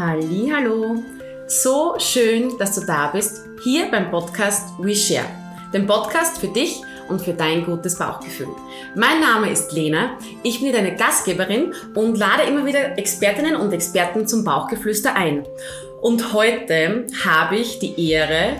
Hallo, so schön, dass du da bist, hier beim Podcast We Share, dem Podcast für dich und für dein gutes Bauchgefühl. Mein Name ist Lena, ich bin deine Gastgeberin und lade immer wieder Expertinnen und Experten zum Bauchgeflüster ein. Und heute habe ich die Ehre,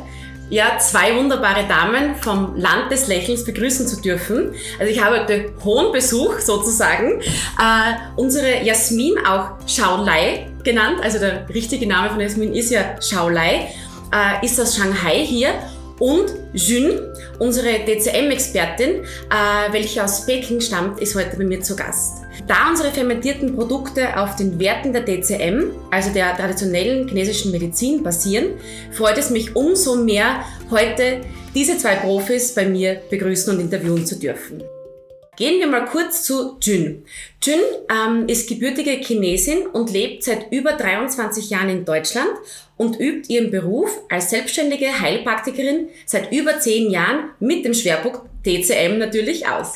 ja, zwei wunderbare Damen vom Land des Lächelns begrüßen zu dürfen. Also ich habe heute hohen Besuch sozusagen. Äh, unsere Jasmin, auch Shaolai genannt, also der richtige Name von Jasmin ist ja Shaolai, äh, ist aus Shanghai hier. Und Jun, unsere DCM-Expertin, äh, welche aus Peking stammt, ist heute bei mir zu Gast. Da unsere fermentierten Produkte auf den Werten der DCM, also der traditionellen chinesischen Medizin, basieren, freut es mich umso mehr, heute diese zwei Profis bei mir begrüßen und interviewen zu dürfen. Gehen wir mal kurz zu Jun. Jun ähm, ist gebürtige Chinesin und lebt seit über 23 Jahren in Deutschland und übt ihren Beruf als selbstständige Heilpraktikerin seit über 10 Jahren mit dem Schwerpunkt DCM natürlich aus.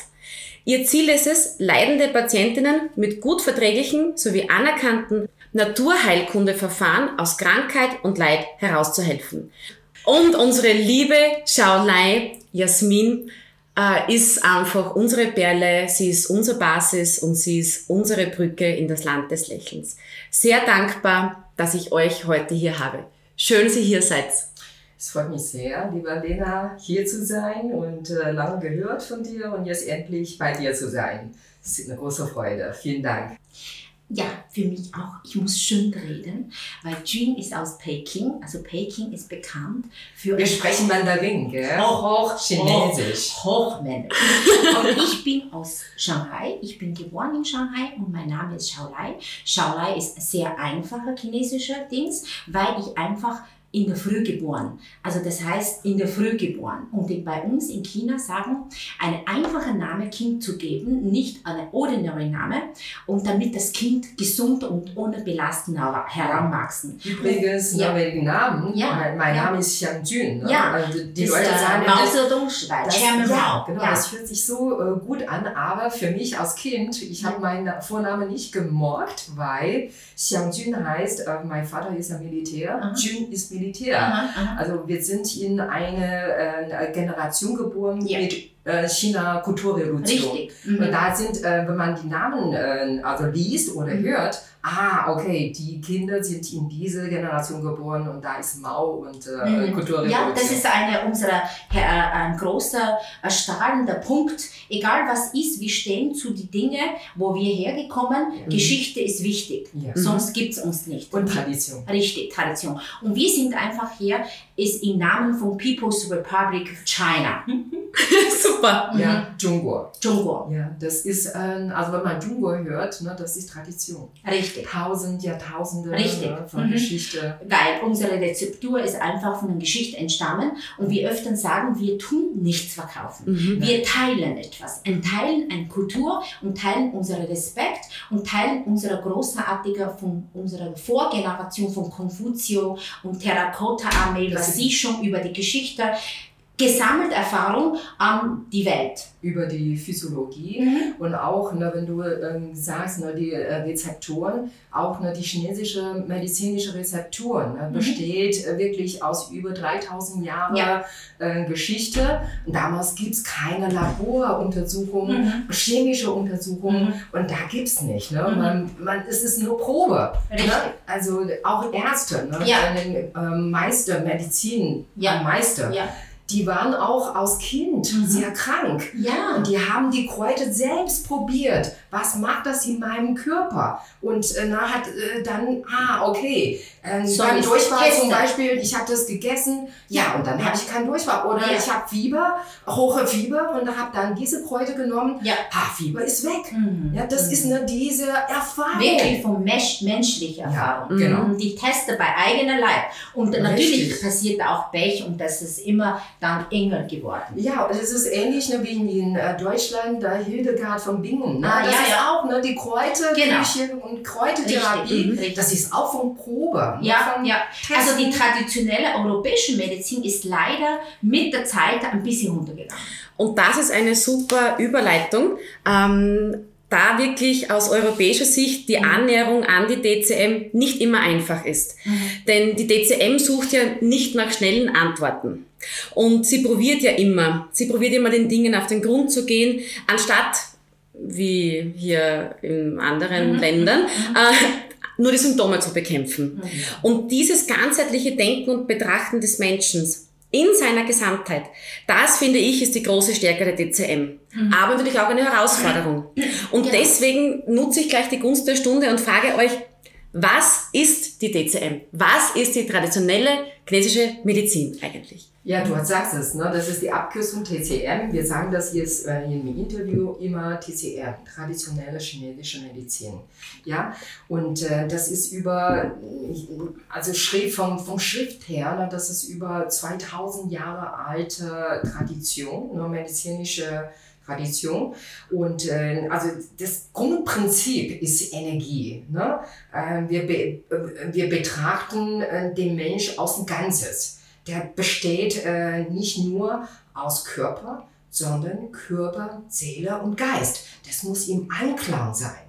Ihr Ziel ist es, leidende Patientinnen mit gut verträglichen sowie anerkannten Naturheilkundeverfahren aus Krankheit und Leid herauszuhelfen. Und unsere liebe Shaolai Jasmin äh, ist einfach unsere Perle, sie ist unsere Basis und sie ist unsere Brücke in das Land des Lächelns. Sehr dankbar, dass ich euch heute hier habe. Schön, Sie hier seid. Es freut mich sehr, lieber Lena, hier zu sein und äh, lange gehört von dir und jetzt endlich bei dir zu sein. Es ist eine große Freude. Vielen Dank. Ja, für mich auch. Ich muss schön reden, weil Jun ist aus Peking. Also Peking ist bekannt für... Wir sprechen Mandarin, gell? Hoch, hoch, Chinesisch. Hoch, Hochmännisch. und ich bin aus Shanghai. Ich bin geboren in Shanghai und mein Name ist Shaolai. Shaolai ist sehr einfacher chinesischer Dings, weil ich einfach in der Früh geboren. Also das heißt in der Früh geboren. Und bei uns in China sagen, einen einfachen Namen Kind zu geben, nicht einen ordinary Name, und damit das Kind gesund und ohne Belastung heranwachsen. Übrigens, ja. wegen Namen, ja. mein, mein ja. Name ist Xiang Jun. Ne? Ja, also die Leute sagen, Mao Zedong das, ja, genau, ja. das hört sich so äh, gut an, aber für mich als Kind, ich habe meinen Vornamen nicht gemorgt, weil Xiang Jun heißt, äh, mein Vater ist ja Militär, Aha. Jun ist Militär. Militär. Aha, aha. Also wir sind in eine äh, Generation geboren ja. mit äh, China-Kulturrevolution. Richtig. Mhm. Und da sind, äh, wenn man die Namen äh, also liest oder mhm. hört, ah, okay, die Kinder sind in diese Generation geboren und da ist Mao und äh, mhm. Kulturrevolution. Ja, das ist eine unserer, äh, ein großer, strahlender Punkt. Egal was ist, wir stehen zu den Dingen, wo wir hergekommen. Mhm. Geschichte ist wichtig, ja. sonst mhm. gibt es uns nicht. Und Tradition. Richtig, Tradition. Und wir sind einfach hier, ist im Namen von People's Republic of China. Super. Ja, Zhongguo. Zhongguo. Ja, das ist, äh, also wenn man Zhongguo hört, ne, das ist Tradition. Richtig. Tausend Jahrtausende Richtig. Ne, von mhm. Geschichte. Weil unsere Rezeptur ist einfach von der Geschichte entstammen und wir öfter sagen, wir tun nichts verkaufen. Mhm. Wir teilen etwas. Wir teilen eine Kultur und teilen unseren Respekt und teilen unsere großartige von unserer Vorgeneration von Konfutio und Terrakotta-Armee, was sie schon über die Geschichte gesammelt Erfahrung an die Welt. Über die Physiologie mhm. und auch, ne, wenn du ähm, sagst, ne, die äh, Rezeptoren, auch ne, die chinesische medizinische Rezepturen ne, mhm. besteht äh, wirklich aus über 3000 Jahren ja. äh, Geschichte. Und damals gibt es keine Laboruntersuchungen, mhm. chemische Untersuchungen mhm. und da gibt es nicht. Ne? Mhm. Man, man, es ist nur Probe. Ne? Also auch Ärzte, ne? ja. ähm, Meister, Medizin, ja. Meister. Ja die waren auch als Kind mhm. sehr krank. Ja. Und die haben die Kräuter selbst probiert. Was macht das in meinem Körper? Und äh, na, hat äh, dann, ah, okay, ähm, so beim Durchfall zum Beispiel, ich habe das gegessen, ja, und dann ja. habe ich keinen Durchfall. Oder ja. ich habe Fieber, hohe Fieber und habe dann diese Kräuter genommen. Ja. Ah, Fieber ist weg. Mhm. Ja, das mhm. ist ne, diese Erfahrung. Wirklich von Mensch, menschlicher Erfahrung. Ja, genau. Mhm. Die Teste bei eigener Leib. Und Richtig. natürlich passiert auch Pech und das ist immer dann enger geworden. Ja, es ist ähnlich ne, wie in äh, Deutschland, da Hildegard von Bingen. Ne? Ah, das ja, auch ne, die Kräuterküche genau. und Kräutertherapie. Das ist auch von Probe. Ne, ja, von ja. Also die traditionelle europäische Medizin ist leider mit der Zeit ein bisschen runtergegangen. Und das ist eine super Überleitung. Ähm, da wirklich aus europäischer Sicht die Annäherung an die DCM nicht immer einfach ist. Mhm. Denn die DCM sucht ja nicht nach schnellen Antworten. Und sie probiert ja immer, sie probiert immer den Dingen auf den Grund zu gehen, anstatt wie hier in anderen mhm. Ländern, mhm. äh, nur die Symptome zu bekämpfen. Mhm. Und dieses ganzheitliche Denken und Betrachten des Menschen in seiner Gesamtheit, das finde ich ist die große Stärke der DCM. Mhm. Aber natürlich auch eine Herausforderung. Und ja. deswegen nutze ich gleich die Gunst der Stunde und frage euch, was ist die DCM? Was ist die traditionelle chinesische Medizin eigentlich? Ja, du sagst es, ne? das ist die Abkürzung TCM. Wir sagen das jetzt äh, im Interview immer TCM, traditionelle chinesische Medizin. Ja, und äh, das ist über, also Schrift, vom, vom Schrift her, ne? das ist über 2000 Jahre alte Tradition, ne? medizinische Tradition. Und äh, also das Grundprinzip ist Energie. Ne? Äh, wir, be äh, wir betrachten äh, den Mensch aus dem Ganzes. Der besteht äh, nicht nur aus Körper, sondern Körper, Seele und Geist. Das muss im Einklang sein.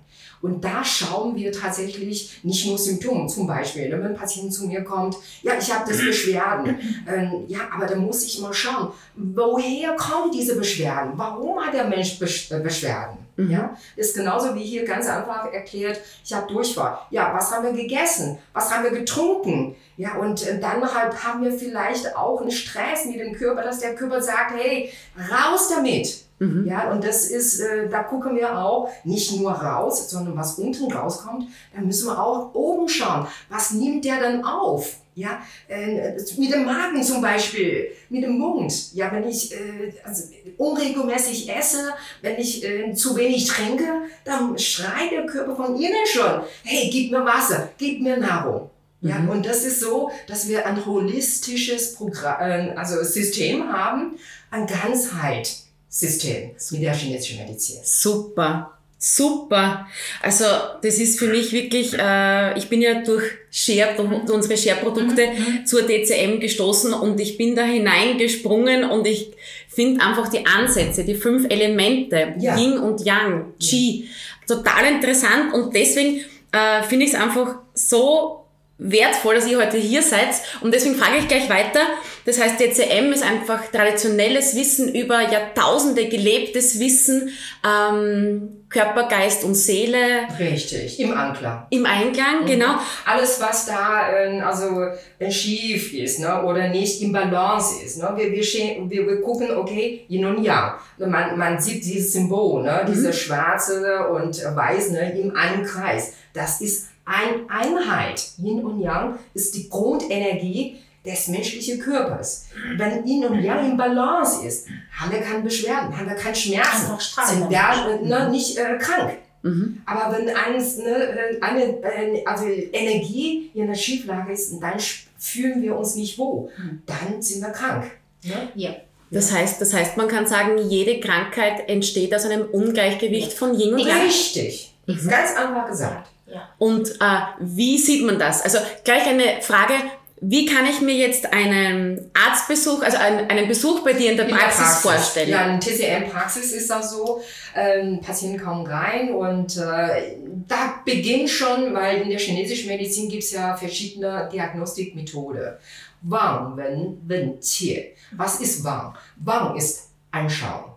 Und da schauen wir tatsächlich nicht nur Symptome, zum Beispiel, wenn ein Patient zu mir kommt, ja, ich habe das Beschwerden. Ähm, ja, aber da muss ich mal schauen, woher kommen diese Beschwerden? Warum hat der Mensch äh, Beschwerden? Mhm. Ja, ist genauso wie hier ganz einfach erklärt, ich habe Durchfall. Ja, was haben wir gegessen? Was haben wir getrunken? Ja, und äh, dann halt haben wir vielleicht auch einen Stress mit dem Körper, dass der Körper sagt, hey, raus damit. Mhm. Ja, und das ist, äh, da gucken wir auch nicht nur raus, sondern was unten rauskommt, da müssen wir auch oben schauen. Was nimmt der dann auf? Ja, äh, mit dem Magen zum Beispiel, mit dem Mund. Ja, wenn ich äh, also unregelmäßig esse, wenn ich äh, zu wenig trinke, dann schreit der Körper von innen schon, hey, gib mir Wasser, gib mir Nahrung. Ja, mhm. und das ist so, dass wir ein holistisches Programm, äh, also System haben, an Ganzheit. System mit der chinesischen Medizin. Super. Super. Also das ist für mich wirklich, äh, ich bin ja durch Share, durch unsere Share-Produkte mhm. mhm. zur DCM gestoßen und ich bin da hineingesprungen und ich finde einfach die Ansätze, die fünf Elemente, ja. Yin und Yang, Qi, total interessant und deswegen äh, finde ich es einfach so wertvoll, dass ihr heute hier seid. Und deswegen frage ich gleich weiter. Das heißt, DCM ist einfach traditionelles Wissen über Jahrtausende gelebtes Wissen, ähm, Körper, Geist und Seele. Richtig, im Einklang. Im Einklang, mhm. genau. Alles, was da äh, also äh, schief ist ne, oder nicht im Balance ist. Ne? Wir, wir, wir, wir gucken, okay, Yin und Yang. Man, man sieht dieses Symbol, ne, mhm. diese schwarze und weiß ne, im einen Kreis. Das ist ein Einheit. Yin und Yang ist die Grundenergie des menschlichen Körpers. Wenn Yin und Yang im Balance ist, haben wir keine Beschwerden, haben wir keine Schmerzen, sind wir ne, nicht äh, krank. Mhm. Aber wenn eines, ne, äh, eine, äh, also Energie in einer Schieflage ist, dann fühlen wir uns nicht wohl, mhm. dann sind wir krank. Ne? Ja. Das heißt, das heißt, man kann sagen, jede Krankheit entsteht aus einem Ungleichgewicht von Yin und Yang. Richtig. Mhm. Ganz einfach gesagt. Ja. Und äh, wie sieht man das? Also gleich eine Frage, wie kann ich mir jetzt einen Arztbesuch, also einen, einen Besuch bei dir in der, in Praxis, der Praxis, vorstellen? Ja, eine TCM-Praxis ist auch so, ähm, Patienten kommen rein und äh, da beginnt schon, weil in der chinesischen Medizin gibt es ja verschiedene Diagnostikmethoden. Wang, Wen, Wen, Qie. Was ist Wang? Wang ist Anschauen.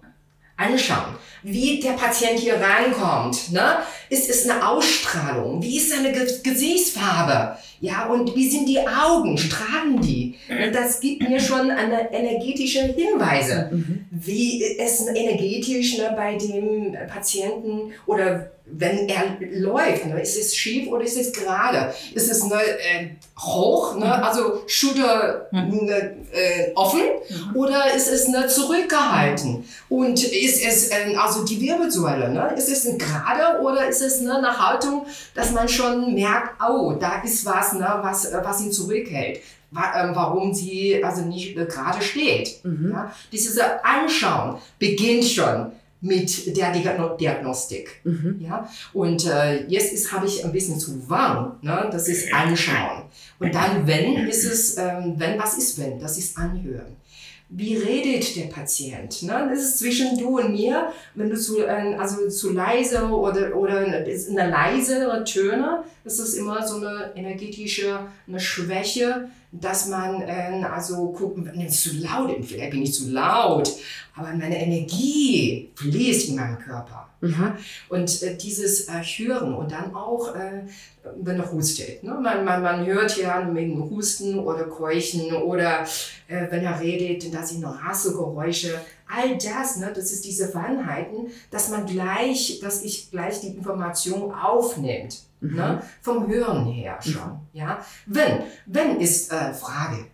Anschauen wie der Patient hier reinkommt. Ne? Ist es eine Ausstrahlung? Wie ist seine Gesichtsfarbe? Ja, und wie sind die Augen? Strahlen die? Das gibt mir schon eine energetische Hinweise, mhm. wie es energetisch ne, bei dem Patienten oder wenn er läuft, ne, ist es schief oder ist es gerade? Ist es ne, äh, hoch, ne, mhm. also Schulter mhm. ne, äh, offen mhm. oder ist es ne, zurückgehalten? Und ist es äh, also die Wirbelsäule, ne, ist es ein gerade oder ist es ne, eine Haltung, dass man schon merkt, oh, da ist was, ne, was, äh, was ihn zurückhält? Ähm, warum sie also nicht äh, gerade steht. Mhm. Ja? Dieses Anschauen beginnt schon mit der Diagnostik. Mhm. Ja? Und äh, jetzt habe ich ein bisschen zu warm, ne? das ist Anschauen. Und dann wenn ist es, ähm, wenn, was ist wenn? Das ist Anhören. Wie redet der Patient? Ne? Das ist zwischen du und mir, wenn du zu, äh, also zu leise oder, oder eine, leisere Töne, das ist immer so eine energetische eine Schwäche, dass man äh, also gucken, wenn es zu laut ist, vielleicht bin ich zu laut, aber meine Energie fließt in meinem Körper. Mhm. Und äh, dieses äh, Hören und dann auch, äh, wenn er hustet. Ne? Man, man, man hört ja mit dem Husten oder Keuchen oder äh, wenn er redet, da sind Rassegeräusche. All das, ne, das ist diese Feinheiten, dass man gleich, dass ich gleich die Information aufnimmt. Mhm. Ne? Vom Hören her schon. Mhm. Ja? Wenn, wenn ist äh, Frage.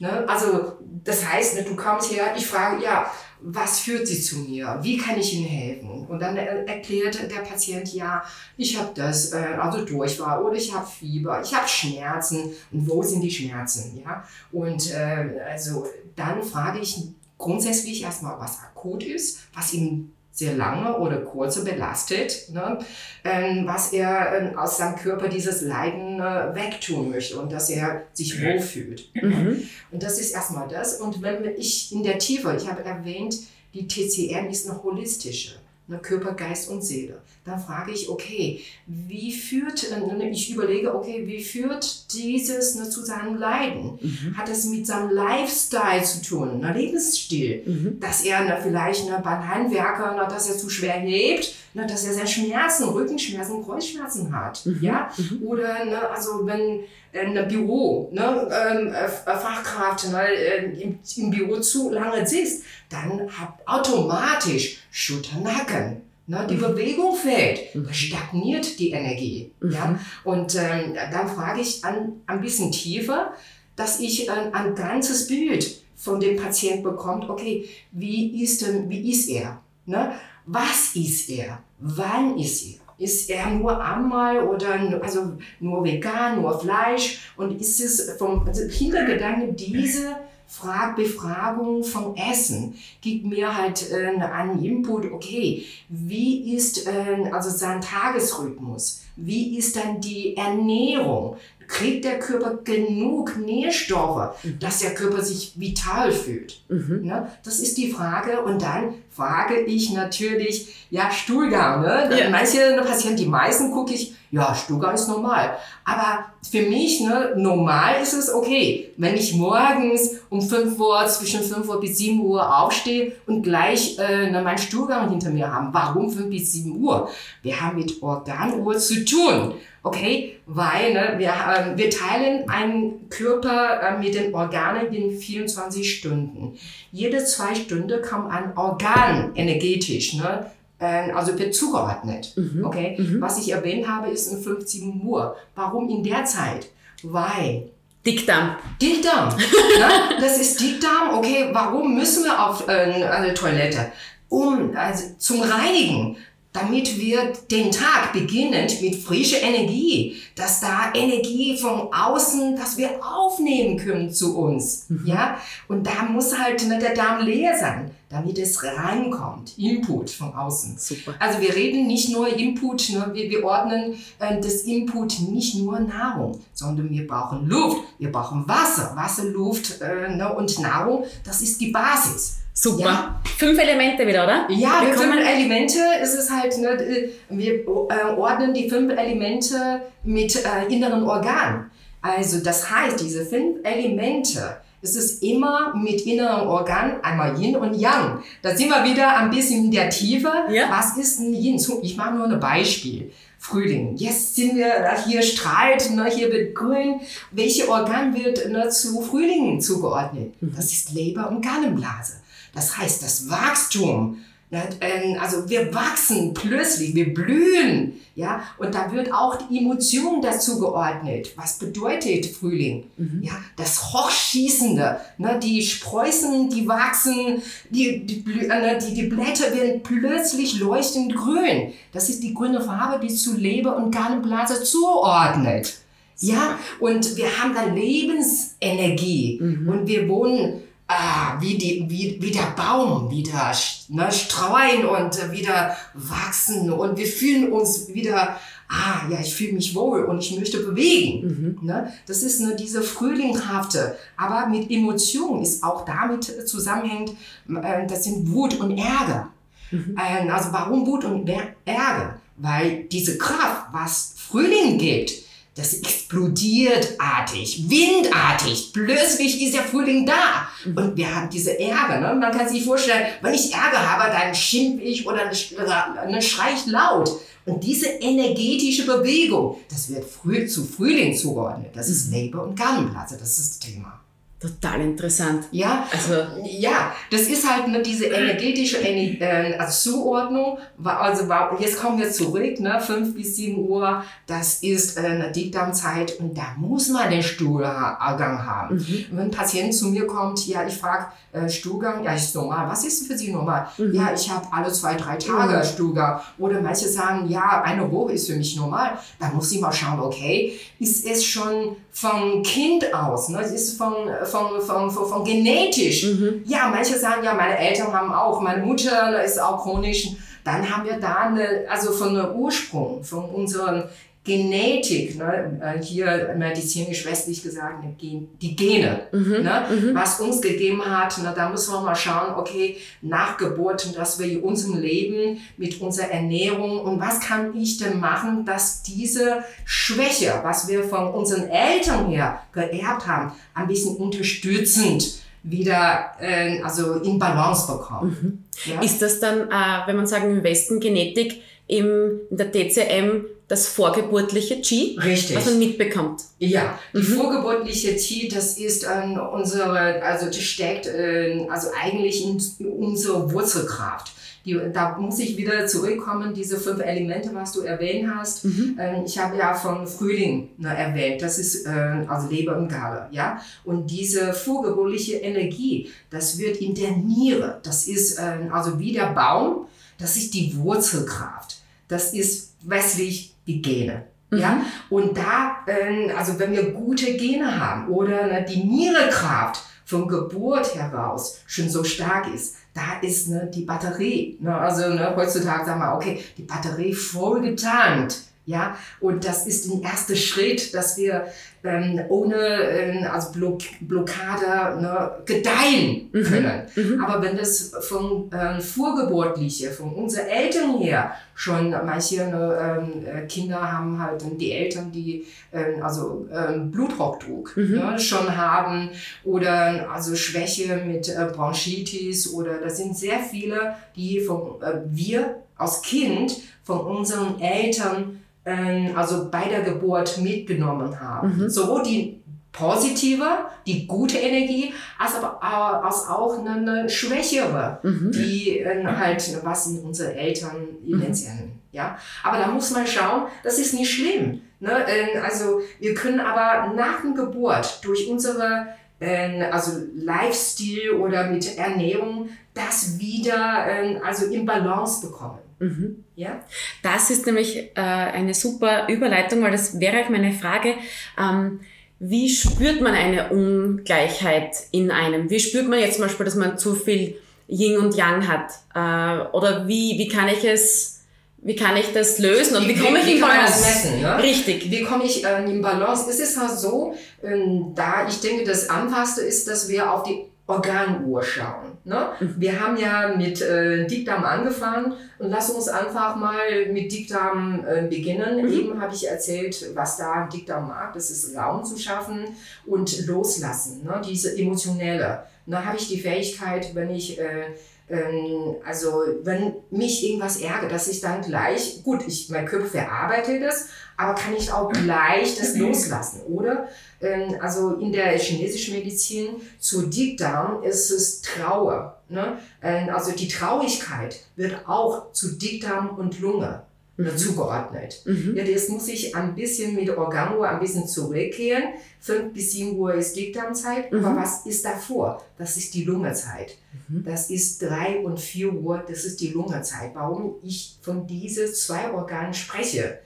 Ne? Also das heißt, ne, du kommst her, ich frage, ja, was führt sie zu mir? Wie kann ich Ihnen helfen? Und dann erklärt der Patient, ja, ich habe das, äh, also Durchfall oder ich habe Fieber, ich habe Schmerzen. Und wo sind die Schmerzen? Ja? Und äh, also dann frage ich grundsätzlich erstmal, was akut ist, was ihm sehr lange oder kurze belastet, ne, ähm, was er ähm, aus seinem Körper dieses Leiden äh, wegtun möchte und dass er sich wohlfühlt. Mhm. Und das ist erstmal das. Und wenn ich in der Tiefe, ich habe erwähnt, die TCR ist eine holistische ne, Körper, Geist und Seele. Dann frage ich, okay, wie führt, äh, ich überlege, okay, wie führt dieses ne, zu seinem Leiden? Mhm. Hat es mit seinem Lifestyle zu tun, ne, Lebensstil, mhm. dass er ne, vielleicht ne, beim Handwerker, ne, dass er zu schwer hebt, ne, dass er sehr Schmerzen, Rückenschmerzen, Kreuzschmerzen hat, mhm. ja, mhm. oder ne, also wenn äh, ein Büro, ne, ähm, äh, Fachkraft ne, im, im Büro zu lange sitzt, dann hat automatisch Schulter-Nacken. Ne, die mhm. Bewegung fällt, mhm. stagniert die Energie. Mhm. Ja? Und ähm, dann frage ich an, ein bisschen tiefer, dass ich ein, ein ganzes Bild von dem Patienten bekommt, okay, wie ist, denn, wie ist er? Ne? Was ist er? Wann ist er? Ist er nur einmal oder also nur vegan, nur Fleisch? Und ist es vom also Hintergedanke diese Frag Befragung vom Essen gibt mir halt äh, einen Input, okay, wie ist äh, also sein Tagesrhythmus? Wie ist dann die Ernährung? Kriegt der Körper genug Nährstoffe, mhm. dass der Körper sich vital fühlt? Mhm. Ne? Das ist die Frage. Und dann frage ich natürlich, ja, Stuhlgang. Ne? Ja. Manche Patienten, die meisten gucke ich, ja, Stuhlgang ist normal. Aber für mich, ne, normal ist es okay, wenn ich morgens um 5 Uhr, zwischen 5 Uhr bis 7 Uhr aufstehe und gleich äh, ne, meinen Stuhlgang hinter mir haben. Warum 5 bis 7 Uhr? Wir haben mit Organuhr zu tun. Okay, weil ne, wir, äh, wir teilen einen Körper äh, mit den Organen in 24 Stunden. Jede zwei Stunden kommt ein Organ energetisch. Ne? Ähm, also wird zugeordnet. Mhm. Okay? Mhm. Was ich erwähnt habe, ist um 15 Uhr. Warum in der Zeit? Weil Dickdarm. Dickdarm. ja, das ist Dickdarm. Okay, warum müssen wir auf äh, eine Toilette? Um also zum Reinigen damit wir den Tag beginnend mit frischer Energie, dass da Energie von außen, dass wir aufnehmen können zu uns, mhm. ja. Und da muss halt ne, der Darm leer sein, damit es reinkommt, Input von außen. Super. Also wir reden nicht nur Input, ne, wir, wir ordnen äh, das Input nicht nur Nahrung, sondern wir brauchen Luft, wir brauchen Wasser, Wasser, Luft äh, ne, und Nahrung, das ist die Basis. Super. Ja. Fünf Elemente wieder, oder? Ja, wir fünf Elemente ist es halt, ne, wir äh, ordnen die fünf Elemente mit äh, inneren Organen. Also das heißt, diese fünf Elemente, es ist immer mit inneren Organen, einmal Yin und Yang. Da sind wir wieder ein bisschen in der Tiefe. Ja. Was ist ein Yin? Ich mache nur ein Beispiel. Frühling. Jetzt sind wir, hier strahlt, ne, hier wird grün. Welche Organ wird ne, zu Frühling zugeordnet? Mhm. Das ist Leber und Gallenblase. Das heißt, das Wachstum, also wir wachsen plötzlich, wir blühen, ja, und da wird auch die Emotion dazu geordnet. Was bedeutet Frühling? Mhm. Ja, das Hochschießende, ne, die Spreußen, die wachsen, die, die, äh, die, die Blätter werden plötzlich leuchtend grün. Das ist die grüne Farbe, die zu Leber und Gallenblase zuordnet. Ja, und wir haben da Lebensenergie mhm. und wir wohnen ah, wie, die, wie, wie der Baum wieder ne, streuen und wieder wachsen und wir fühlen uns wieder ah, ja, ich fühle mich wohl und ich möchte bewegen. Mhm. Ne? Das ist ne, diese frühlinghafte, aber mit Emotionen ist auch damit zusammenhängt, äh, das sind Wut und Ärger. Mhm. Äh, also warum Wut und Ärger? Weil diese Kraft, was Frühling gibt, das explodiert artig, windartig. Plötzlich ist der Frühling da. Mhm. Und wir haben diese Ärger. Ne? Man kann sich vorstellen, wenn ich Ärger habe, dann schimpf ich oder dann schrei ich laut. Und diese energetische Bewegung, das wird früh, zu Frühling zugeordnet. Das ist Labor- und Gartenplatz. Das ist das Thema. Total interessant. Ja, also ja, das ist halt ne, diese energetische äh, also Zuordnung. Also jetzt kommen wir zurück, ne, 5 bis 7 Uhr, das ist äh, eine Dickdarmzeit und da muss man den Stuhlgang haben. Mhm. Wenn ein Patient zu mir kommt, ja, ich frage äh, Stuhlgang, ja, ist normal. Was ist für Sie normal? Mhm. Ja, ich habe alle zwei, drei Tage mhm. Stuhlgang. Oder manche sagen, ja, eine Woche ist für mich normal. Da muss ich mal schauen, okay, ist es schon vom Kind aus, ne? ist von, von, von, von, von genetisch. Mhm. Ja, manche sagen, ja, meine Eltern haben auch, meine Mutter ne, ist auch chronisch. Dann haben wir da eine, also von der Ursprung, von unserem Genetik, ne, äh, hier medizinisch westlich gesagt, die Gene, mhm, ne, mhm. was uns gegeben hat, ne, da müssen wir mal schauen, okay, nach Geburt, dass wir in unserem Leben mit unserer Ernährung und was kann ich denn machen, dass diese Schwäche, was wir von unseren Eltern her geerbt haben, ein bisschen unterstützend wieder äh, also in Balance bekommen. Mhm. Ja? Ist das dann, äh, wenn man sagen im Westen Genetik, im, in der TCM das vorgeburtliche Qi, Richtig. was man mitbekommt. Ja, die mhm. vorgeburtliche Qi, das ist ähm, unsere, also das steckt äh, also eigentlich in unsere Wurzelkraft. Die, da muss ich wieder zurückkommen, diese fünf Elemente, was du erwähnt hast. Mhm. Ähm, ich habe ja von Frühling ne, erwähnt, das ist äh, also Leber und Galle, ja. Und diese vorgeburtliche Energie, das wird in der Niere, das ist äh, also wie der Baum, das ist die Wurzelkraft. Das ist westlich die Gene. Mhm. Ja? Und da, äh, also wenn wir gute Gene haben oder ne, die Nierekraft von Geburt heraus schon so stark ist, da ist ne, die Batterie. Ne, also ne, heutzutage sagen wir, okay, die Batterie voll getankt. Ja, und das ist der erste Schritt, dass wir ähm, ohne ähm, also Block Blockade ne, gedeihen mhm. können. Mhm. Aber wenn das von ähm, Vorgeburtliche, von unseren Eltern her schon manche ne, ähm, äh, Kinder haben halt die Eltern, die ähm, also ähm, Bluthochdruck mhm. ne, schon haben oder also Schwäche mit äh, Bronchitis oder das sind sehr viele, die von äh, wir als Kind von unseren Eltern ähm, also bei der Geburt mitgenommen haben. Mhm. Sowohl die positive, die gute Energie, als aber als auch eine, schwächere, mhm. die äh, halt, was in unsere Eltern evidenzieren. Mhm. Ja? Aber da muss man schauen, das ist nicht schlimm. Ne? Ähm, also wir können aber nach der Geburt durch unsere ähm, also Lifestyle oder mit Ernährung das wieder also in Balance bekommen. Mhm. Ja? Das ist nämlich äh, eine super Überleitung, weil das wäre auch meine Frage. Ähm, wie spürt man eine Ungleichheit in einem? Wie spürt man jetzt zum Beispiel, dass man zu viel Yin und Yang hat? Äh, oder wie, wie kann ich es wie kann ich das lösen und wie, wie komme ich in Balance? messen, ne? Richtig. Wie komme ich äh, in Balance? Es ist halt so, ähm, da ich denke, das Einfachste ist, dass wir auf die Organuhr schauen. Ne? Mhm. Wir haben ja mit äh, Dickdarm angefangen und lass uns einfach mal mit Dickdarm äh, beginnen. Mhm. Eben habe ich erzählt, was da Dickdarm mag. Das ist Raum zu schaffen und loslassen, ne? diese emotionelle. Da habe ich die Fähigkeit, wenn ich äh, ähm, also wenn mich irgendwas ärgert, dass ich dann gleich, gut, ich, mein Körper verarbeitet das, aber kann ich auch gleich das loslassen, oder? Ähm, also in der chinesischen Medizin zu Dickdarm ist es Trauer. Ne? Ähm, also die Traurigkeit wird auch zu Dickdarm und Lunge mhm. zugeordnet. Mhm. Ja, das muss ich ein bisschen mit Organuhr ein bisschen zurückkehren. 5 bis 7 Uhr ist Dickdarmzeit, mhm. aber was ist davor? Das ist die Lungezeit. Mhm. Das ist 3 und 4 Uhr, das ist die Lungezeit. Warum ich von diesen zwei Organen spreche?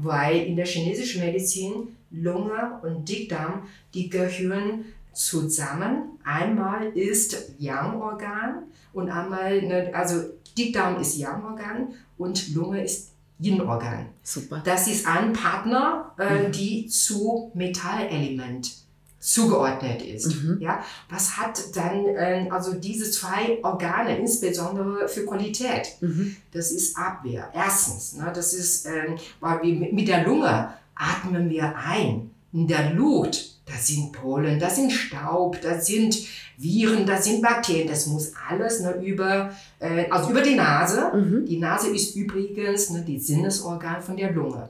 Weil in der chinesischen Medizin Lunge und Dickdarm, die gehören zusammen. Einmal ist Yang-Organ und einmal, ne, also Dickdarm ist Yang-Organ und Lunge ist Yin-Organ. Super. Das ist ein Partner, äh, Mhm. die zu Metallelement zugeordnet ist. Mhm. Ja, was hat dann äh, also diese zwei Organe insbesondere für Qualität? Mhm. Das ist Abwehr. Erstens, ne, das ist, ähm, weil wir mit mit der Lunge atmen wir ein. In der Luft, da sind Pollen, da sind Staub, da sind Viren, da sind Bakterien. Das muss alles ne, über, äh, also über die Nase. Mhm. Die Nase ist übrigens ne, die Sinnesorgan von der Lunge.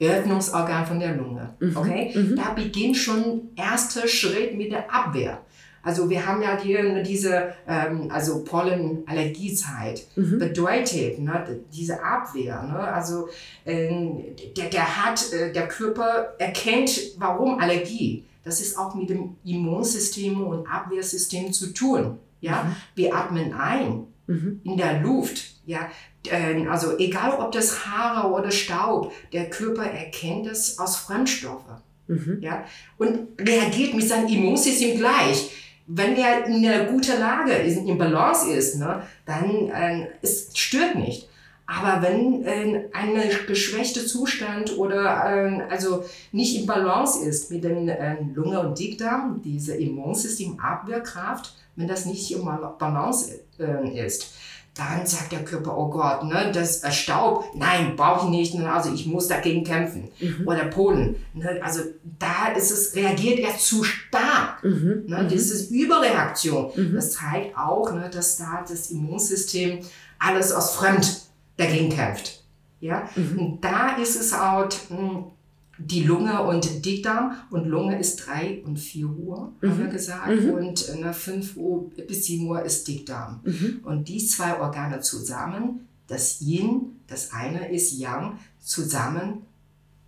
Öffnungsorgan von der Lunge. Mhm. Okay? Mhm. Da beginnt schon erster Schritt mit der Abwehr. Also wir haben ja hier diese ähm, also Pollenallergiezeit. Mhm. Bedeutet, ne, diese Abwehr, ne, also ähm, der, der hat, äh, der Körper erkennt, warum Allergie. Das ist auch mit dem Immunsystem und Abwehrsystem zu tun. Ja? Mhm. Wir atmen ein Mhm. in der Luft. Ja? Ähm, Also egal ob das Haare oder Staub, der Körper erkennt das aus Fremdstoffen Mhm. ja, und reagiert mit seinem Immunsystem gleich. Wenn er in einer guten Lage ist, in Balance ist, ne, dann äh, es stört nicht. Aber wenn äh, ein geschwächter Zustand oder äh, also nicht in Balance ist mit den äh, Lunge und Dickdarm, diese Immunsystem-Abwehrkraft, wenn das nicht in Balance äh, ist, dann sagt der Körper, oh Gott, ne, das äh, Staub, nein, brauche ich nicht, ne, also ich muss dagegen kämpfen. Mhm. Oder Polen, ne, also da ist es, reagiert er zu stark. Mhm. Ne, Mhm. Das ist Überreaktion. Mhm. Das zeigt auch, ne, dass da das Immunsystem alles aus Fremd dagegen kämpft. Ja? Mhm. Und da ist es auch mh, die Lunge und Dickdarm. Und Lunge ist 3 und 4 Uhr, haben Mhm. wir gesagt. Mhm. Und äh, ne, 5 Uhr bis 7 Uhr ist Dickdarm. Mhm. Und die zwei Organe zusammen, das Yin, das eine ist Yang, zusammen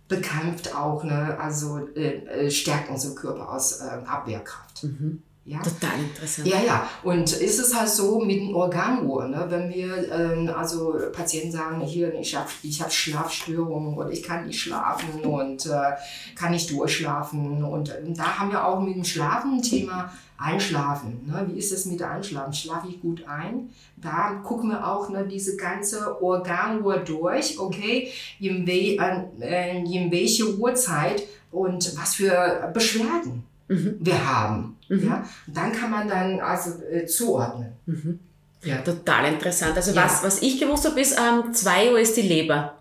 bekämpft auch, ne, also äh, äh, stärkt unseren Körper aus äh, Abwehrkraft. Mhm. Ja? Total interessant. Ja, ja. Und ist es halt so mit den Organuhren, ne? wenn wir ähm, also Patienten sagen, hier, ich habe ich hab Schlafstörungen oder ich kann nicht schlafen und äh, kann nicht durchschlafen. Und äh, da haben wir auch mit dem Schlafen ein Thema Einschlafen. Ne? Wie ist es mit dem Einschlafen? Schlafe ich gut ein? Da gucken wir auch ne, diese ganze Organuhr durch, okay, in, we äh, in welche Uhrzeit und was für Beschwerden Mhm. wir haben. Mhm. Ja? Und dann kann man dann also äh, zuordnen. Mhm. Ja. Total interessant. Also Ja. was, was ich gewusst habe, ist, ähm, 2 Uhr ist die Leber.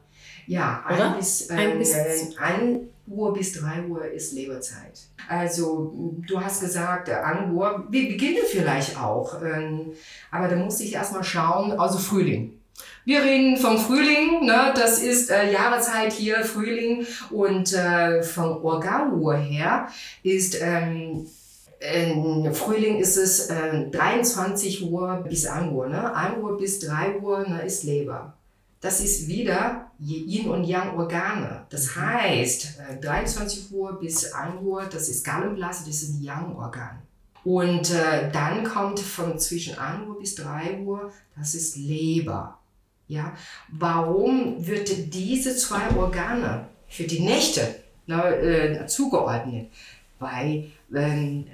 Ja, Oder? ein bis, Ein bis- äh, ein Uhr bis 3 Uhr ist Leberzeit. Also du hast gesagt, äh, 1 Uhr, wir beginnen vielleicht auch, ähm, aber da muss ich erstmal schauen, also Frühling. Wir reden vom Frühling, ne? das ist äh, Jahreszeit hier, Frühling. Und äh, von Organuhr her ist ähm, äh, Frühling ist es äh, 23 Uhr bis 1 Uhr. Ne? 1 Uhr bis 3 Uhr ne, ist Leber. Das ist wieder Yin und Yang Organe. Das heißt, äh, 23 Uhr bis 1 Uhr, das ist Gallenblase, das ist ein Yang Organ. Und äh, dann kommt von zwischen 1 Uhr bis 3 Uhr, das ist Leber. Ja? Warum wird diese zwei Organe für die Nächte ne, äh, zugeordnet? Weil ähm,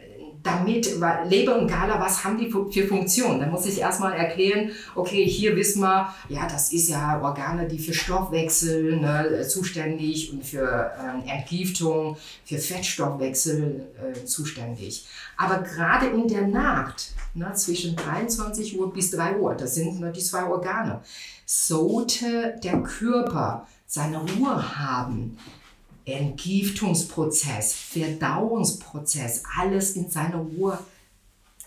damit, Leber und Gala, was haben die für Funktionen? Da muss ich erstmal erklären, okay, hier wissen wir, ja, das ist ja Organe, die für Stoffwechsel ne, zuständig und für ähm, Entgiftung, für Fettstoffwechsel äh, zuständig. Aber gerade in der Nacht, ne, zwischen 23 Uhr bis 3 Uhr, das sind ne, die zwei Organe, sollte der Körper seine Ruhe haben, Entgiftungsprozess, Verdauungsprozess, alles in seiner Ruhe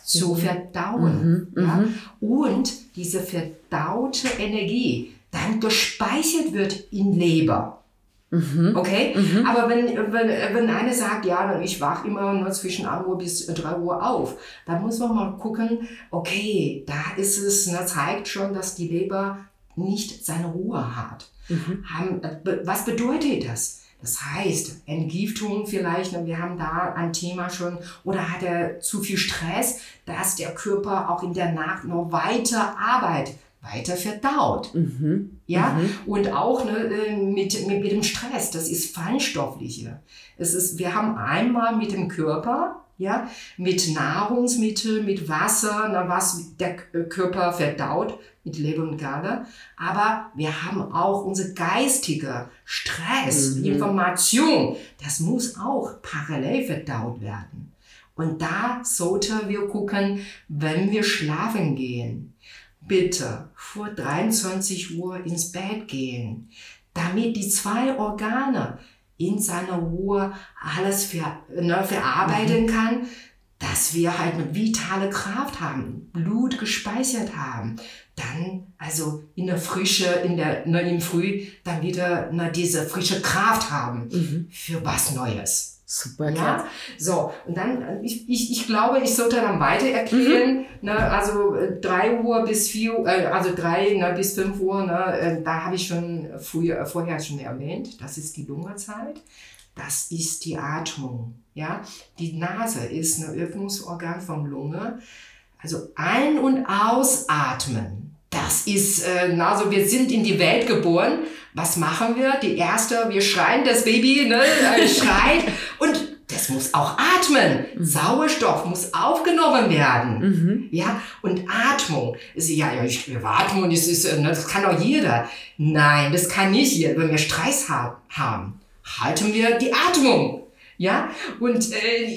zu verdauen. Mhm, Ja? mhm. Und diese verdaute Energie dann gespeichert wird in Leber. Mhm. Okay? Mhm. Aber wenn, wenn, wenn einer sagt, ja, ich wach immer nur zwischen 1 Uhr bis 3 Uhr auf, dann muss man mal gucken, okay, da ist es, ne, zeigt schon, dass die Leber nicht seine Ruhe hat. Mhm. Äh, was bedeutet das? Das heißt, Entgiftung vielleicht, ne, wir haben da ein Thema schon, oder hat er zu viel Stress, dass der Körper auch in der Nacht noch weiter arbeitet, weiter verdaut. Mhm. Ja, Mhm. und auch ne, äh, mit, mit, mit dem Stress, das ist feinstoffliche. Es ist, wir haben einmal mit dem Körper ja, mit Nahrungsmittel, mit Wasser, na, was der Körper verdaut, mit Leber und Galle. Aber wir haben auch unser geistiger Stress, Mhm. Information. Das muss auch parallel verdaut werden. Und da sollte wir gucken, wenn wir schlafen gehen, bitte vor 23 Uhr ins Bett gehen, damit die zwei Organe in seiner Ruhe alles ver, ne, verarbeiten kann, dass wir halt eine vitale Kraft haben, Blut gespeichert haben, dann also in der Frische, in der ne, im Früh dann wieder ne, diese frische Kraft haben Mhm. für was Neues. Super. Ja, so, und dann, äh, ich, ich, ich glaube, ich sollte dann weiter erklären, ne, also äh, 3 Uhr bis 4 Uhr, äh, also 3 ne, bis 5 Uhr, ne, äh, da habe ich schon früher, vorher schon erwähnt, das ist die Lungenzeit, das ist die Atmung, ja. Die Nase ist ein Öffnungsorgan von Lunge, also ein- und ausatmen. Das ist, äh, na, also wir sind in die Welt geboren. Was machen wir? Die erste, wir schreien, das Baby ne, äh, schreit und das muss auch atmen. Sauerstoff muss aufgenommen werden. Mhm. Ja, und Atmung. Ja, ja, ich wir atmen und das ist, äh, ne, das kann doch jeder. Nein, das kann nicht jeder. Wenn wir Stress ha haben, halten wir die Atmung. Ja, und äh,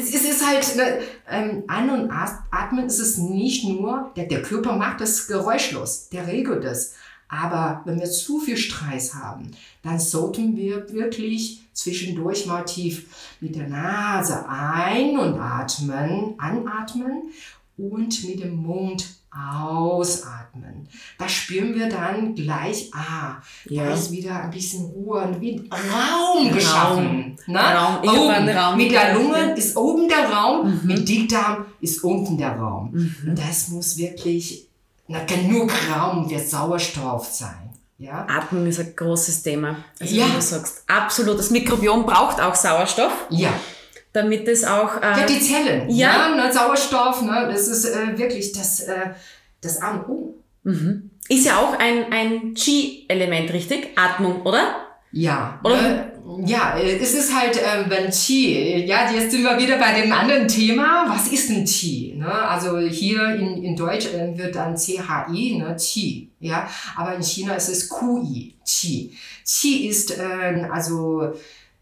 es es ist halt, ne, ähm, An- und Atmen ist es nicht nur, der, der Körper macht das geräuschlos, der regelt es. Aber wenn wir zu viel Stress haben, dann sollten wir wirklich zwischendurch mal tief mit der Nase ein- und atmen, anatmen und mit dem Mund ausatmen. Da spüren wir dann gleich, ah, Ja. da ist wieder ein bisschen Ruhe und wie Raum geschaffen. Ne? Raum, ich hab oben. Raum mit der Lunge ist oben der Raum, Mhm. mit Dickdarm ist unten der Raum. Mhm. Und das muss wirklich na, genug Raum für Sauerstoff sein. Ja? Atmung ist ein großes Thema. Also Ja. wie du sagst, absolut. Das Mikrobiom braucht auch Sauerstoff, Ja. Damit es auch. Ja, Äh, die Zellen. Ja. Ne? Sauerstoff, ne? das ist äh, wirklich das, äh, das A und O. mhm. Ist ja auch ein, ein Qi-Element, richtig? Atmung, oder? Ja, Oder- äh, ja, äh, es ist halt, äh, wenn Qi, ja, jetzt sind wir wieder bei dem anderen Thema. Was ist denn Qi? Ne? Also hier in, in Deutsch äh, wird dann CHI, ne, Qi, ja, aber in China ist es QI, Qi. Qi ist, äh, also,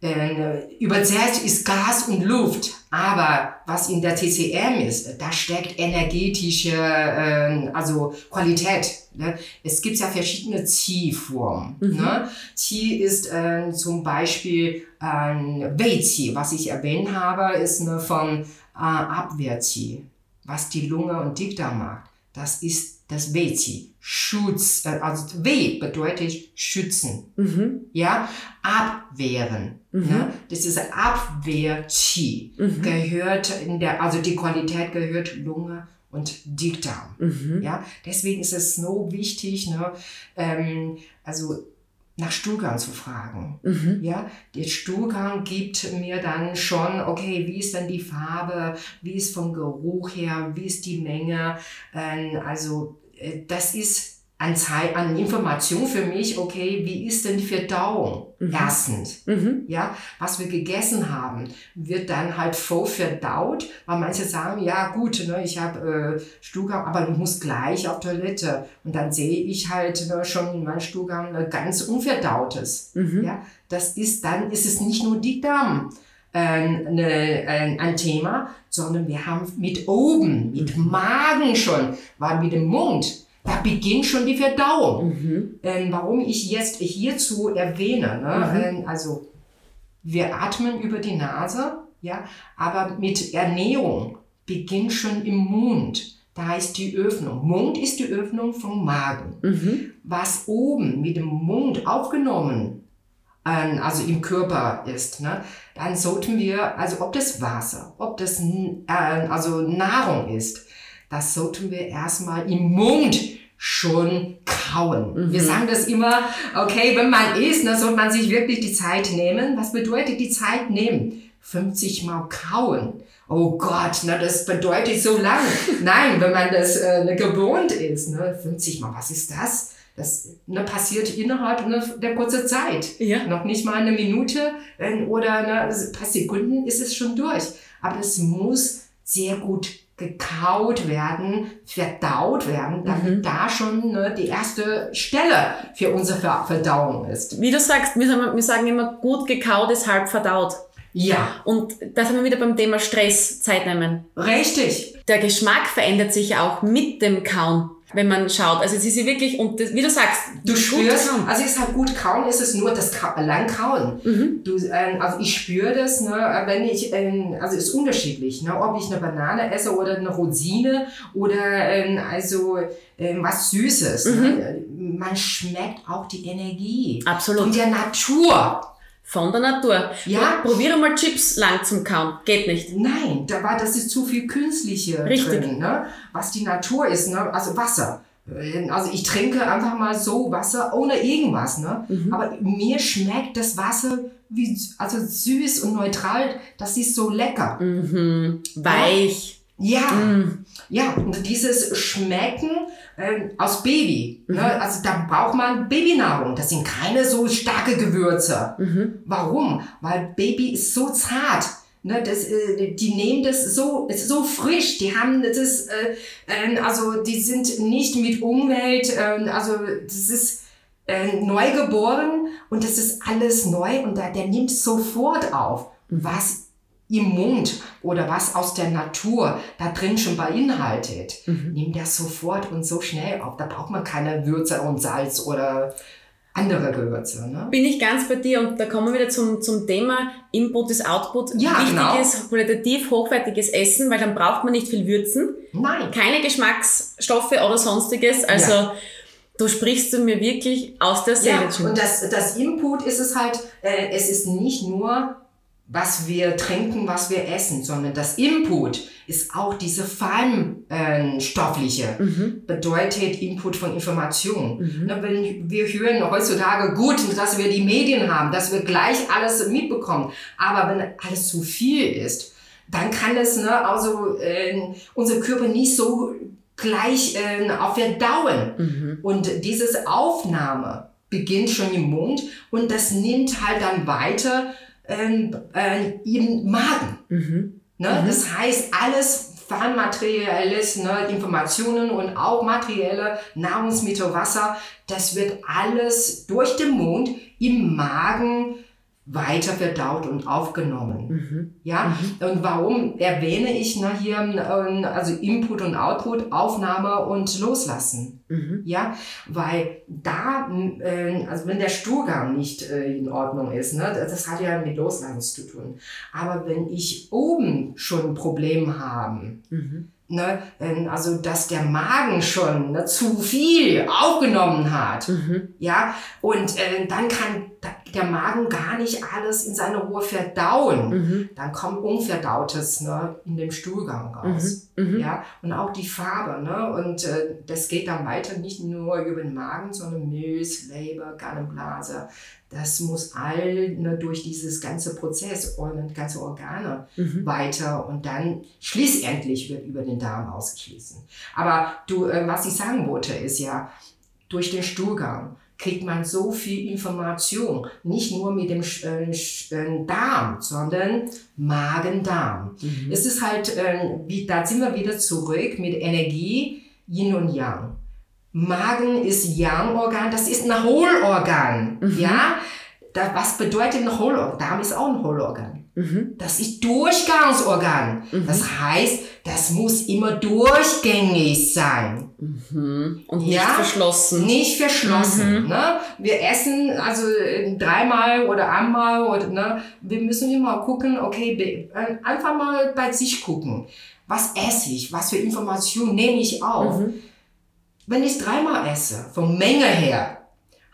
äh, übersetzt ist Gas und Luft, aber was in der TCM ist, da steckt energetische, äh, also Qualität. Ne? Es gibt ja verschiedene Qi-Formen. Mhm. Ne? Qi ist äh, zum Beispiel ein Wei-Qi, was ich erwähnt habe, ist eine von äh, Abwehr-Qi, was die Lunge und Dickdarm macht. Das ist das Wei-Qi. Schutz, äh, also Wei bedeutet schützen, Mhm. ja, abwehren. Mhm. Ne? Das ist Abwehr-Qi. Mhm. Gehört in der, also die Qualität gehört Lunge und Dickdarm. Mhm. Ja, deswegen ist es so wichtig, ne, ähm, also nach Stuhlgang zu fragen. Mhm. Ja, der Stuhlgang gibt mir dann schon, okay, wie ist denn die Farbe, wie ist vom Geruch her, wie ist die Menge. Ähm, also äh, das ist an, Zeit, an Information für mich, okay, wie ist denn die Verdauung? Mhm. Erstens. Mhm. Ja, was wir gegessen haben, wird dann halt voll verdaut, weil manche sagen, ja gut, ne, ich habe äh, Stuhlgang, aber ich muss gleich auf Toilette. Und dann sehe ich halt ne, schon in meinem Stuhlgang ne, ganz unverdautes. Mhm. Ja, das ist dann, ist es nicht nur Dickdarm. äh, ne, ein, ein Thema, sondern wir haben mit oben, mit Magen schon, weil mit dem Mund, da beginnt schon die Verdauung. Mhm. Ähm, warum ich jetzt hierzu erwähne, ne? Mhm. ähm, also wir atmen über die Nase, ja, aber mit Ernährung beginnt schon im Mund. Da ist die Öffnung. Mund ist die Öffnung vom Magen. Mhm. Was oben mit dem Mund aufgenommen, ähm, also im Körper ist, ne, dann sollten wir, also ob das Wasser, ob das äh, also Nahrung ist, das sollten wir erstmal im Mund schon kauen. Mhm. Wir sagen das immer, okay, wenn man isst, dann soll man sich wirklich die Zeit nehmen. Was bedeutet die Zeit nehmen? 50 Mal kauen. Oh Gott, na, das bedeutet so lang. Nein, wenn man das äh, gewohnt ist, ne, 50 Mal, was ist das? Das ne, passiert innerhalb ne, der kurzen Zeit. Ja. Noch nicht mal eine Minute oder ne, ein paar Sekunden ist es schon durch. Aber es muss sehr gut gekaut werden, verdaut werden, damit Mhm. da schon ne, die erste Stelle für unsere Ver Verdauung ist. Wie du sagst, wir sagen, immer, gut gekaut ist halb verdaut. Ja, Und da sind wir wieder beim Thema Stress, Zeit nehmen. richtig. Der Geschmack verändert sich auch mit dem Kauen, wenn man schaut. Also es ist ja wirklich, und das, wie du sagst, Du gut spürst, also es ist halt gut kauen, ist es nur das Ka allein kauen. Mhm. Du, ähm, also ich spüre das, ne, wenn ich, ähm, also es ist unterschiedlich, ne, ob ich eine Banane esse oder eine Rosine oder ähm, also ähm, was Süßes. Mhm. Ne? Man schmeckt auch die Energie von Absolut. der Natur. Von der Natur. Ja. Probiere mal Chips lang zum Kauen. Geht nicht. Nein, da war, das ist zu viel künstliche Richtig. drin, ne? was die Natur ist, ne? also Wasser. Äh, Also ich trinke einfach mal so Wasser ohne irgendwas, ne? Mhm. Aber mir schmeckt das Wasser wie also süß und neutral. Das ist so lecker. Mhm. Weich. Ja, Mhm. ja. Und dieses Schmecken ähm, aus Baby. Mhm. Ne? Also da braucht man Babynahrung. Das sind keine so starke Gewürze. Mhm. Warum? Weil Baby ist so zart. Ne, das, äh, die nehmen das so, es ist so frisch. Die haben das, äh, äh, also die sind nicht mit Umwelt, äh, also das ist äh, neu geboren und das ist alles neu und da, der nimmt sofort auf, was im Mund oder was aus der Natur da drin schon beinhaltet. Mhm. Nimmt er sofort und so schnell auf. Da braucht man keine Würze und Salz oder andere Gewürze. Ne? Bin ich ganz bei dir und da kommen wir wieder zum, zum Thema Input ist Output. Ja, genau. Wichtiges, qualitativ hochwertiges Essen, weil dann braucht man nicht viel Würzen, Nein. keine Geschmacksstoffe oder sonstiges. Also du sprichst du mir wirklich aus der Seele. Ja, und das, das Input ist es halt, äh, es ist nicht nur, was wir trinken, was wir essen, sondern das Input ist auch diese feinstoffliche, Mhm. bedeutet Input von Information. Mhm. Ne, wenn wir hören heutzutage gut, dass wir die Medien haben, dass wir gleich alles mitbekommen, aber wenn alles zu viel ist, dann kann es ne, also äh, unser Körper nicht so gleich äh, auch verdauen. Mhm. Und dieses Aufnahme beginnt schon im Mund und das nimmt halt dann weiter ähm, äh, im Magen. Mhm. Ne? Mhm. Das heißt, alles Feinmaterielles, ne, Informationen und auch materielle Nahrungsmittel, Wasser, das wird alles durch den Mund im Magen weiter verdaut und aufgenommen. Mhm. Ja, und warum erwähne ich ne, hier ähm, also Input und Output, Aufnahme und Loslassen? Mhm. Ja, weil da, äh, also wenn der Stuhlgang nicht äh, in Ordnung ist, ne, das, hat ja mit Loslassen zu tun. Aber wenn ich oben schon ein Problem habe, Mhm. ne, äh, also dass der Magen schon ne, zu viel aufgenommen hat, Mhm. ja, und äh, dann kann der Magen gar nicht alles in seine Ruhe verdauen. Mhm. Dann kommt Unverdautes ne, in dem Stuhlgang raus. Mhm. Ja, und auch die Farbe, ne? Und äh, das geht dann weiter nicht nur über den Magen, sondern Milz, Leber, Gallenblase. Das muss all ne, durch dieses ganze Prozess und ganze Organe Mhm. weiter und dann schließlich wird über den Darm ausgeschlossen. Aber du, äh, was ich sagen wollte, ist ja, durch den Stuhlgang kriegt man so viel Information, nicht nur mit dem äh, äh, Darm, sondern Magen-Darm. Mhm. Es ist halt, äh, wie, da sind wir wieder zurück mit Energie, Yin und Yang. Magen ist Yang-Organ, das ist ein Hohlorgan. Mhm. Ja? Da, was bedeutet ein Hohlorgan? Darm ist auch ein Hohlorgan. Mhm. Das ist Durchgangsorgan. Mhm. Das heißt, das muss immer durchgängig sein. Mhm. Und nicht Ja? verschlossen. Nicht verschlossen. Mhm. Ne? Wir essen also äh, dreimal oder einmal oder ne? wir müssen immer gucken, okay, äh, einfach mal bei sich gucken. Was esse ich? Was für Informationen nehme ich auf? Mhm. Wenn ich dreimal esse, von Menge her,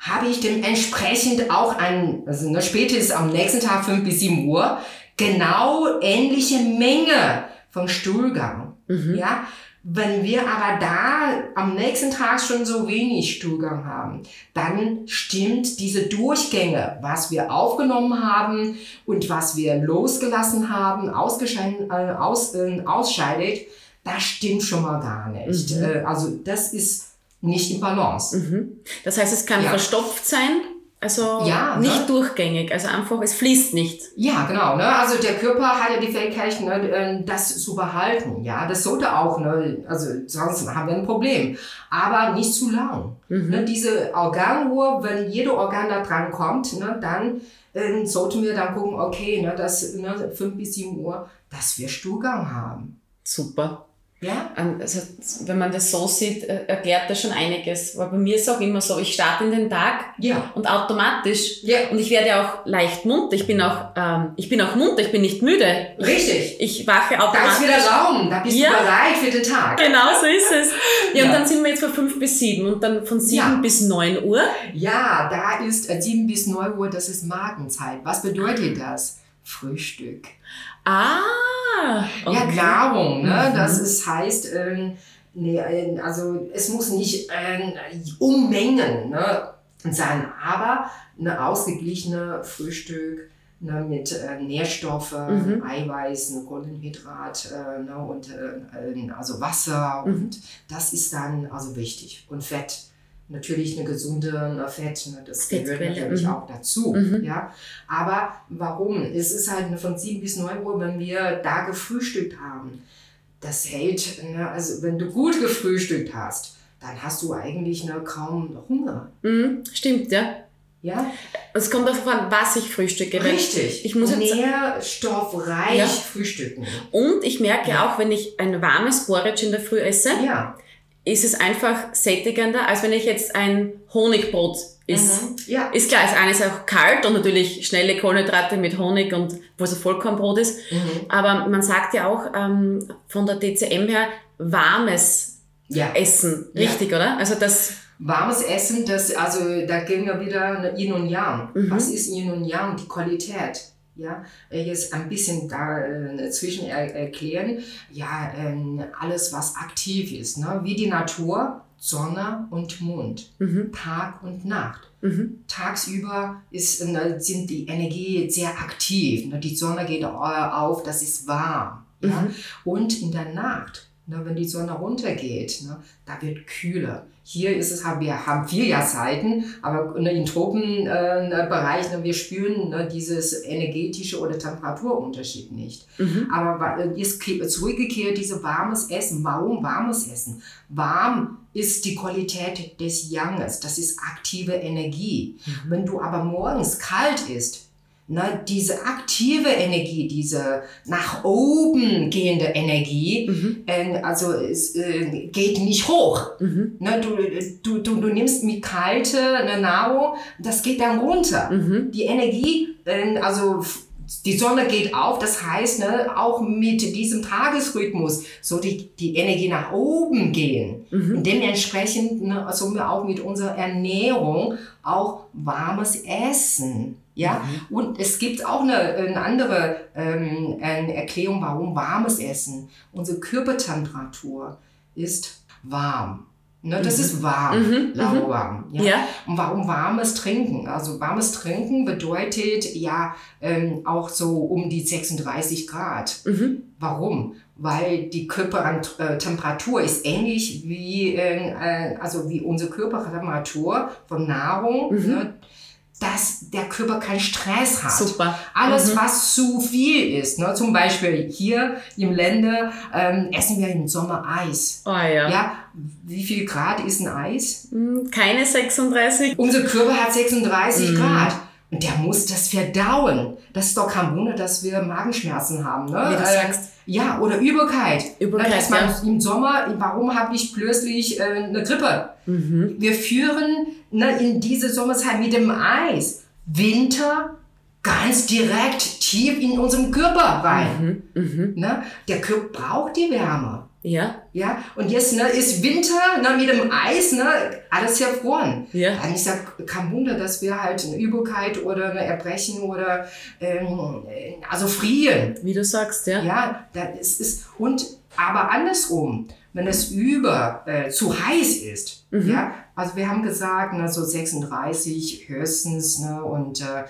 habe ich dementsprechend auch ein, also ne, spätestens am nächsten Tag 5 bis 7 Uhr, genau ähnliche Menge von Stuhlgang. Mhm. Ja, wenn wir aber da am nächsten Tag schon so wenig Stuhlgang haben, dann stimmt diese Durchgänge, was wir aufgenommen haben und was wir losgelassen haben, ausgescheiden, äh, aus, äh, ausscheidet, das stimmt schon mal gar nicht. Mhm. Äh, also das ist nicht im Balance. Mhm. Das heißt, es kann Ja. verstopft sein, also Ja, nicht ne? durchgängig, also einfach, es fließt nicht. Ja, genau. Ne? Also der Körper hat ja die Fähigkeit, ne, äh, das zu behalten. Ja, das sollte auch. Ne? Also sonst haben wir ein Problem. Aber nicht zu lang. Mhm. Ne? Diese Organuhr, wenn jede Organ da dran kommt, ne, dann ähm, sollten wir dann gucken, okay, ne, dass ne, 5 bis 7 Uhr, dass wir Stuhlgang haben. Super. Ja? Ähm, Also, wenn man das so sieht, äh, erklärt das schon einiges. Aber bei mir ist es auch immer so, ich starte in den Tag Ja. und automatisch Ja. und ich werde auch leicht munter. Ich bin auch, ähm, ich bin auch munter, ich bin nicht müde. Richtig. Ich wache Da ist automatisch. wieder Raum, da bist Ja. du bereit für den Tag. Genau, so ist es. Ja, und dann sind wir jetzt von fünf bis sieben und dann von sieben bis neun Uhr. Ja, da ist äh, 7 bis 9 Uhr, das ist Magenzeit. Was bedeutet das? Frühstück. Ah, Ja, Nahrung, ne? Mhm. Das ist, heißt, ähm, nee, äh, also es muss nicht ähm, Unmengen ne, sein, aber eine ausgeglichene Frühstück ne, mit äh, Nährstoffe, Mhm. Eiweiß, ne, Kohlenhydrat äh, ne, und äh, äh, also Wasser Mhm. und das ist dann also wichtig. Und Fett. Natürlich eine gesunde ne, Fett, ne, das gehört natürlich mhm. auch dazu. Mhm. Ja? Aber warum? Es ist halt von 7 bis 9 Uhr, wenn wir da gefrühstückt haben. Das hält, ne, also wenn du gut gefrühstückt hast, dann hast du eigentlich ne, kaum Hunger. Mhm, stimmt, ja. Ja, Es kommt darauf an, was ich frühstücke. richtig. ich muss Nährstoffreich Ja. frühstücken. Und ich merke Ja. auch, wenn ich ein warmes Porridge in der Früh esse, Ja. Ist es einfach sättigender, als wenn ich jetzt ein Honigbrot esse. Mhm. Ja. Ist klar, das eine ist auch kalt und natürlich schnelle Kohlenhydrate mit Honig und wo es ein Vollkornbrot ist. Mhm. Aber man sagt ja auch ähm, von der DCM her warmes Ja. Essen, Ja. richtig, oder? Also das, Warmes Essen, das, also da gehen wir wieder Yin und Yang. Mhm. Was ist Yin und Yang? Die Qualität. Ja, äh, jetzt ein bisschen dazwischen er erklären. Ja, ähm, alles, was aktiv ist, ne? wie die Natur, Sonne und Mond, mhm, Tag und Nacht. mhm, Tagsüber ist, ne, sind die Energie sehr aktiv. Ne? Die Sonne geht äh, auf, das ist warm. Ja? Mhm. Und in der Nacht, ne, wenn die Sonne runtergeht, ne, da wird kühler. Hier ist es, haben wir haben vier Jahreszeiten, aber ne, im Tropenbereich, äh, ne, ne, wir spüren ne, dieses energetische oder Temperaturunterschied nicht. mhm, Aber äh, ke- zurückgekehrt, dieses warmes Essen. Warum warmes Essen? Warm ist die Qualität des Yanges, das ist aktive Energie. Mhm. Wenn du aber morgens kalt isst, ne, diese aktive Energie, diese nach oben gehende Energie, mhm, äh, also es äh, geht nicht hoch. mhm, Ne, du, du, du, du nimmst mit kalte ne, Nahrung, das geht dann runter mhm, die Energie, äh, also die Sonne geht auf, das heißt, ne, auch mit diesem Tagesrhythmus soll die, die Energie nach oben gehen. mhm, Und dementsprechend ne, sollen wir auch mit unserer Ernährung auch warmes Essen. Ja, Mhm. und es gibt auch eine, eine andere ähm, eine Erklärung, warum warmes Essen. Unsere Körpertemperatur ist warm. Ne, das Mhm. ist warm, Mhm, mhm. lauwarm. Ja? ja, Und warum warmes Trinken? Also warmes Trinken bedeutet ja ähm, auch so um die 36 Grad. mhm, Warum? Weil die Körpertemperatur ist ähnlich wie, äh, äh, also wie unsere Körpertemperatur von Nahrung, Mhm. ne, dass der Körper keinen Stress hat. super. Alles, Mhm. was zu viel ist, ne? zum Beispiel hier im Länder ähm, essen wir im Sommer Eis. Oh ja. Ja, wie viel Grad ist ein Eis? Hm, Keine 36. Unser Körper hat 36 Mhm. Grad. Und der muss das verdauen. Das ist doch kein Wunder, dass wir Magenschmerzen haben. Ne? Wie du Äh, sagst. Ja, oder Übelkeit. Übelkeit, Na, dass man ja. Im Sommer, warum habe ich plötzlich äh, eine Grippe? Mhm. Wir führen ne, in diese Sommerzeit mit dem Eis. Winter ganz direkt tief in unserem Körper rein. Mhm. Mhm. Ne? Der Körper braucht die Wärme. Ja, Ja, und jetzt ne, ist Winter ne, mit dem Eis, ne, alles hervor. ja. Dann ist ja kein Wunder, dass wir halt eine Übelkeit oder eine Erbrechen oder ähm, äh, also frieren. Wie du sagst, ja. Ja, das ist, ist und aber andersrum, wenn es über äh, zu heiß ist, Mhm. ja, also wir haben gesagt, ne, so 36 höchstens, ne, und äh,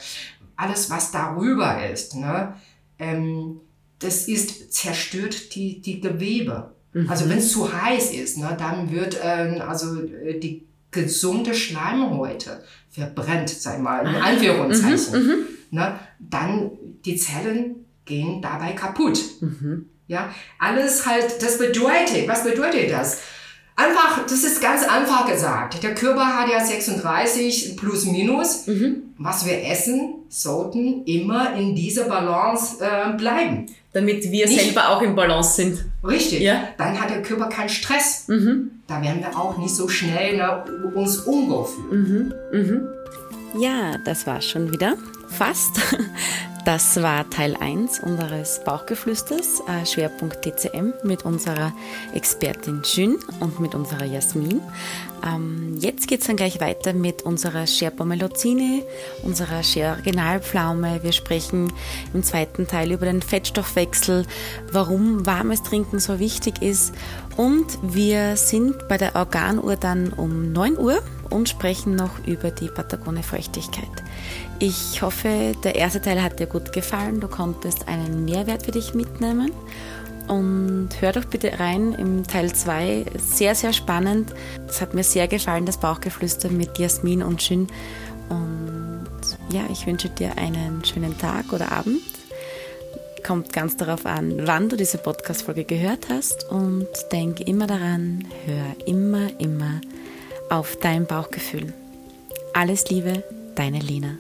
alles was darüber ist, ne, ähm, das ist zerstört die die Gewebe. Mhm. Also wenn es zu heiß ist, ne, dann wird ähm, also äh, die gesunde Schleimhäute verbrennt, sag ich mal, in Anführungszeichen. Mhm, mhm. Ne, dann die Zellen gehen dabei kaputt. Mhm. Ja, alles halt, das bedeutet, was bedeutet das? Einfach, das ist ganz einfach gesagt. Der Körper hat ja 36 plus minus. Mhm. Was wir essen, sollten immer in dieser Balance äh, bleiben. Damit wir nicht, selber auch im Balance sind. Richtig. Ja. Dann hat der Körper keinen Stress. Mhm. Da werden wir auch nicht so schnell ne, uns unwohl fühlen. Mhm. Ja, das war's schon wieder. Fast. Das war Teil 1 unseres Bauchgeflüsters, äh, Schwerpunkt TCM mit unserer Expertin Jün und mit unserer Jasmin. Ähm, jetzt geht es dann gleich weiter mit unserer Sherpomelozine, unserer Sher-Originalpflaume. Wir sprechen im zweiten Teil über den Fettstoffwechsel, warum warmes Trinken so wichtig ist und wir sind bei der Organuhr dann um 9 Uhr und sprechen noch über die Patagone Feuchtigkeit. Ich hoffe, der erste Teil hat dir gut gefallen. Du konntest einen Mehrwert für dich mitnehmen. Und hör doch bitte rein im Teil 2. Sehr, sehr spannend. Es hat mir sehr gefallen, das Bauchgeflüster mit Jasmin und Jin. Und ja, ich wünsche dir einen schönen Tag oder Abend. Kommt ganz darauf an, wann du diese Podcast-Folge gehört hast. Und denk immer daran, hör immer, immer auf dein Bauchgefühl. Alles Liebe, deine Lena.